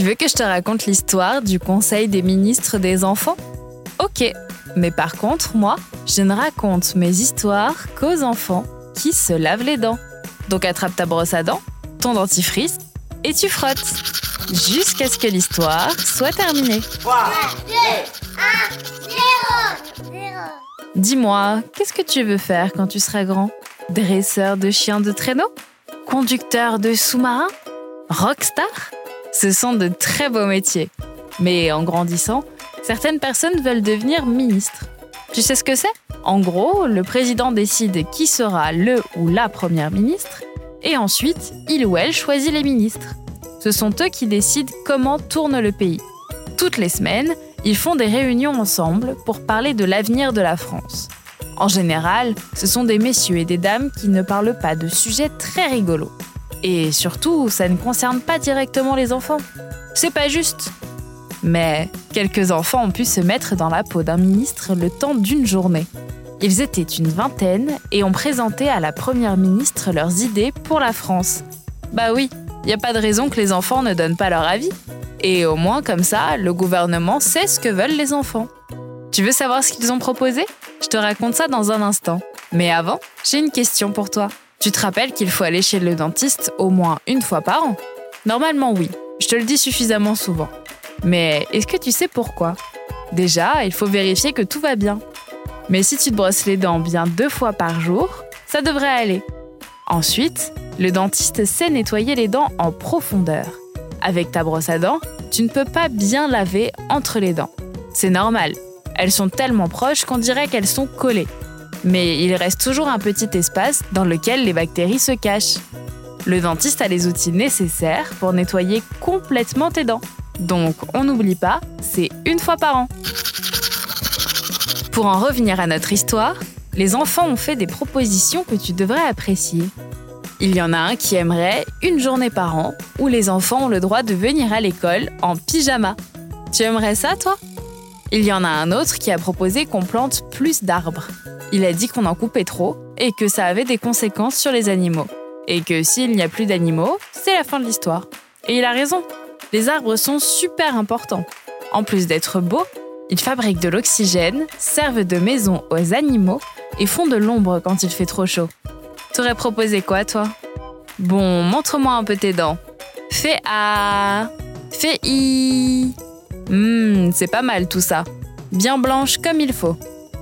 Tu veux que je te raconte l'histoire du Conseil des ministres des enfants? Ok, mais par contre, moi, je ne raconte mes histoires qu'aux enfants qui se lavent les dents. Donc attrape ta brosse à dents, ton dentifrice, et tu frottes. Jusqu'à ce que l'histoire soit terminée. 3, 2, 1, 0, 0. Dis-moi, qu'est-ce que tu veux faire quand tu seras grand? Dresseur de chiens de traîneau? Conducteur de sous-marin? Rockstar? Ce sont de très beaux métiers. Mais en grandissant, certaines personnes veulent devenir ministres. Tu sais ce que c'est? En gros, le président décide qui sera le ou la première ministre et ensuite, il ou elle choisit les ministres. Ce sont eux qui décident comment tourne le pays. Toutes les semaines, ils font des réunions ensemble pour parler de l'avenir de la France. En général, ce sont des messieurs et des dames qui ne parlent pas de sujets très rigolos. Et surtout, ça ne concerne pas directement les enfants. C'est pas juste. Mais quelques enfants ont pu se mettre dans la peau d'un ministre le temps d'une journée. Ils étaient une vingtaine et ont présenté à la première ministre leurs idées pour la France. Bah oui, il a pas de raison que les enfants ne donnent pas leur avis. Et au moins comme ça, le gouvernement sait ce que veulent les enfants. Tu veux savoir ce qu'ils ont proposé? Je te raconte ça dans un instant. Mais avant, j'ai une question pour toi. Tu te rappelles qu'il faut aller chez le dentiste au moins une fois par an? Normalement oui, je te le dis suffisamment souvent. Mais est-ce que tu sais pourquoi? Déjà, il faut vérifier que tout va bien. Mais si tu te brosses les dents bien deux fois par jour, ça devrait aller. Ensuite, le dentiste sait nettoyer les dents en profondeur. Avec ta brosse à dents, tu ne peux pas bien laver entre les dents. C'est normal. Elles sont tellement proches qu'on dirait qu'elles sont collées mais il reste toujours un petit espace dans lequel les bactéries se cachent. Le dentiste a les outils nécessaires pour nettoyer complètement tes dents. Donc, on n'oublie pas, c'est une fois par an. Pour en revenir à notre histoire, les enfants ont fait des propositions que tu devrais apprécier. Il y en a un qui aimerait une journée par an où les enfants ont le droit de venir à l'école en pyjama. Tu aimerais ça, toi? Il y en a un autre qui a proposé qu'on plante plus d'arbres. Il a dit qu'on en coupait trop et que ça avait des conséquences sur les animaux. Et que s'il n'y a plus d'animaux, c'est la fin de l'histoire. Et il a raison. Les arbres sont super importants. En plus d'être beaux, ils fabriquent de l'oxygène, servent de maison aux animaux et font de l'ombre quand il fait trop chaud. T'aurais proposé quoi, toi? Bon, montre-moi un peu tes dents. Fais A. Fais I. Hum, c'est pas mal tout ça. Bien blanche comme il faut.